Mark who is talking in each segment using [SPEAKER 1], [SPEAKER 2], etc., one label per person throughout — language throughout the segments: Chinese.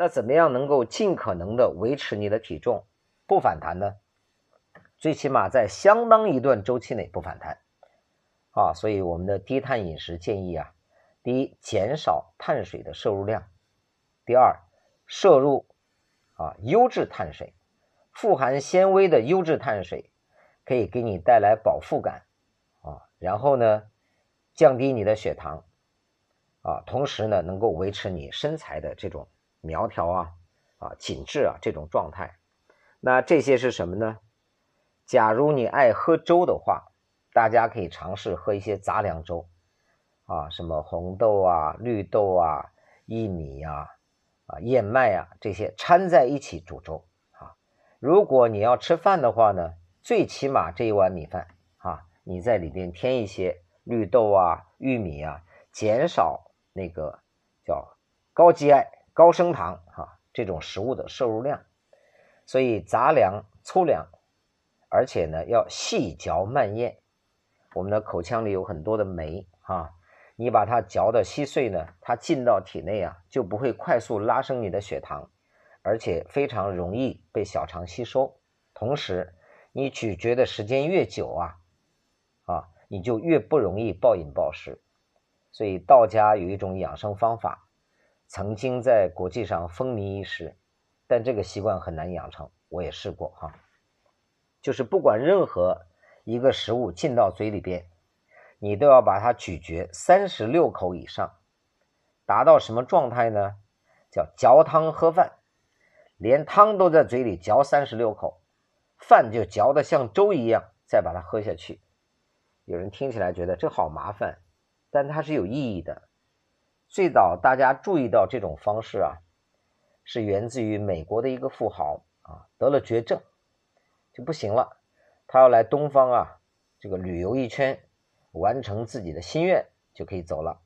[SPEAKER 1] 那怎么样能够尽可能的维持你的体重不反弹呢？最起码在相当一段周期内不反弹。啊，所以我们的低碳饮食建议啊，第一，减少碳水的摄入量；第二，摄入啊优质碳水，富含纤维的优质碳水，可以给你带来饱腹感。啊，然后呢，降低你的血糖。啊，同时呢，能够维持你身材的这种苗条啊啊紧致啊这种状态。那这些是什么呢？假如你爱喝粥的话，大家可以尝试喝一些杂粮粥，啊，什么红豆啊、绿豆啊、薏米呀、啊燕麦啊这些掺在一起煮粥啊。如果你要吃饭的话呢，最起码这一碗米饭啊，你在里边添一些绿豆啊、玉米啊，减少那个叫高 GI、高升糖哈这种食物的摄入量。所以杂粮、粗粮。而且呢，要细嚼慢咽。我们的口腔里有很多的酶啊，你把它嚼的稀碎呢，它进到体内啊，就不会快速拉升你的血糖，而且非常容易被小肠吸收。同时，你咀嚼的时间越久啊，啊，你就越不容易暴饮暴食。所以道家有一种养生方法，曾经在国际上风靡一时，但这个习惯很难养成。我也试过哈。就是不管任何一个食物进到嘴里边，你都要把它咀嚼三十六口以上，达到什么状态呢？叫嚼汤喝饭，连汤都在嘴里嚼三十六口，饭就嚼得像粥一样，再把它喝下去。有人听起来觉得这好麻烦，但它是有意义的。最早大家注意到这种方式啊，是源自于美国的一个富豪啊，得了绝症。就不行了，他要来东方啊，这个旅游一圈，完成自己的心愿就可以走了。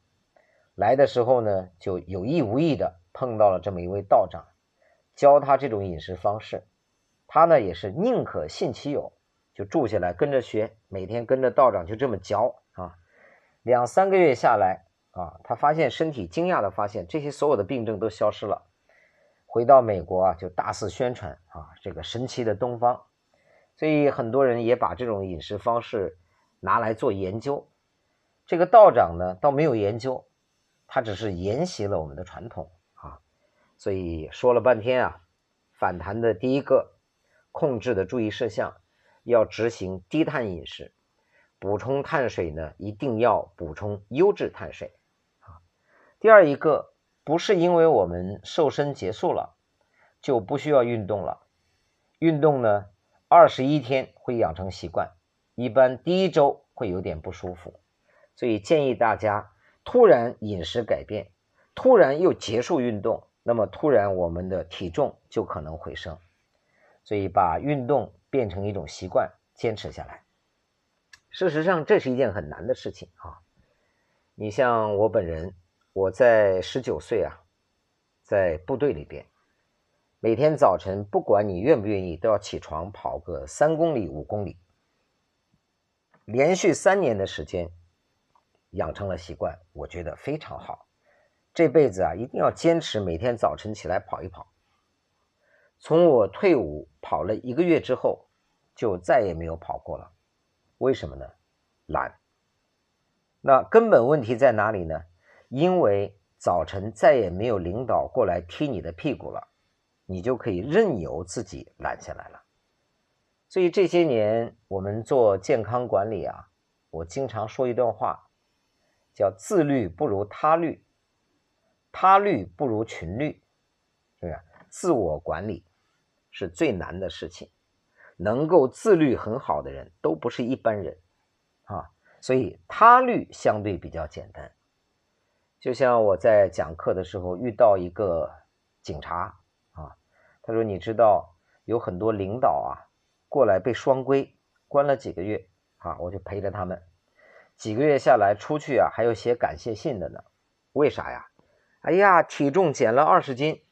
[SPEAKER 1] 来的时候呢，就有意无意的碰到了这么一位道长，教他这种饮食方式。他呢也是宁可信其有，就住下来跟着学，每天跟着道长就这么嚼啊。两三个月下来啊，他发现身体惊讶的发现，这些所有的病症都消失了。回到美国啊，就大肆宣传啊，这个神奇的东方。所以很多人也把这种饮食方式拿来做研究。这个道长呢，倒没有研究，他只是沿袭了我们的传统啊。所以说了半天啊，反弹的第一个控制的注意事项，要执行低碳饮食，补充碳水呢，一定要补充优质碳水。第二一个，不是因为我们瘦身结束了就不需要运动了，运动呢。二十一天会养成习惯，一般第一周会有点不舒服，所以建议大家突然饮食改变，突然又结束运动，那么突然我们的体重就可能回升，所以把运动变成一种习惯，坚持下来。事实上，这是一件很难的事情啊。你像我本人，我在十九岁啊，在部队里边。每天早晨，不管你愿不愿意，都要起床跑个三公里、五公里，连续三年的时间，养成了习惯，我觉得非常好。这辈子啊，一定要坚持每天早晨起来跑一跑。从我退伍跑了一个月之后，就再也没有跑过了。为什么呢？懒。那根本问题在哪里呢？因为早晨再也没有领导过来踢你的屁股了。你就可以任由自己懒下来了。所以这些年我们做健康管理啊，我经常说一段话，叫“自律不如他律，他律不如群律”，是不是？自我管理是最难的事情，能够自律很好的人都不是一般人啊。所以他律相对比较简单。就像我在讲课的时候遇到一个警察啊。他说：“你知道有很多领导啊，过来被双规关了几个月啊，我就陪着他们，几个月下来出去啊，还有写感谢信的呢。为啥呀？哎呀，体重减了二十斤，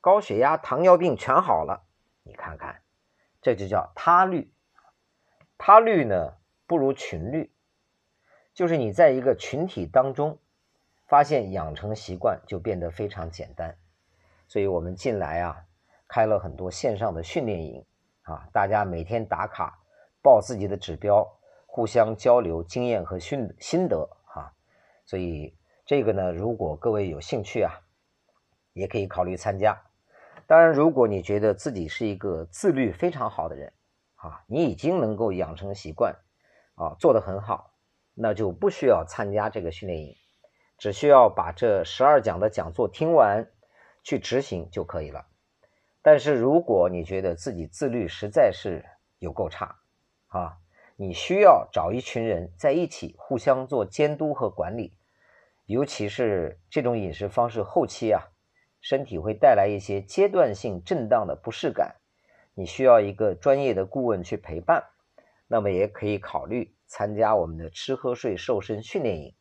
[SPEAKER 1] 高血压、糖尿病全好了。你看看，这就叫他律。他律呢，不如群律，就是你在一个群体当中，发现养成习惯就变得非常简单。”所以我们近来啊开了很多线上的训练营啊，大家每天打卡报自己的指标，互相交流经验和心心得啊。所以这个呢，如果各位有兴趣啊，也可以考虑参加。当然，如果你觉得自己是一个自律非常好的人啊，你已经能够养成习惯啊，做得很好，那就不需要参加这个训练营，只需要把这十二讲的讲座听完，去执行就可以了。但是，如果你觉得自己自律实在是有够差啊，你需要找一群人在一起互相做监督和管理，尤其是这种饮食方式后期啊。身体会带来一些阶段性震荡的不适感，你需要一个专业的顾问去陪伴，那么也可以考虑参加我们的吃喝睡瘦身训练营。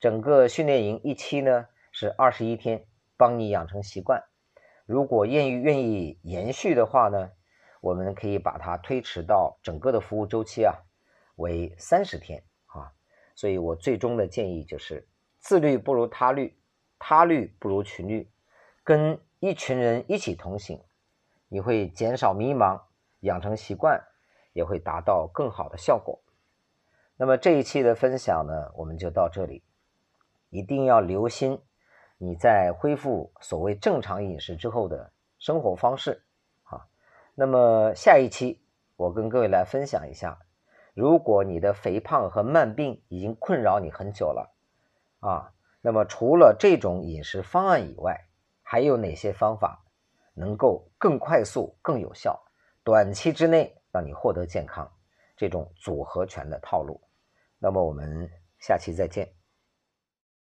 [SPEAKER 1] 整个训练营一期呢是二十一天，帮你养成习惯。如果愿意愿意延续的话呢，我们可以把它推迟到整个的服务周期啊为三十天啊。所以我最终的建议就是：自律不如他律，他律不如群律。跟一群人一起同行，你会减少迷茫，养成习惯，也会达到更好的效果。那么这一期的分享呢，我们就到这里。一定要留心你在恢复所谓正常饮食之后的生活方式啊。那么下一期我跟各位来分享一下，如果你的肥胖和慢病已经困扰你很久了啊，那么除了这种饮食方案以外，还有哪些方法能够更快速、更有效，短期之内让你获得健康？这种组合拳的套路。那么我们下期再见。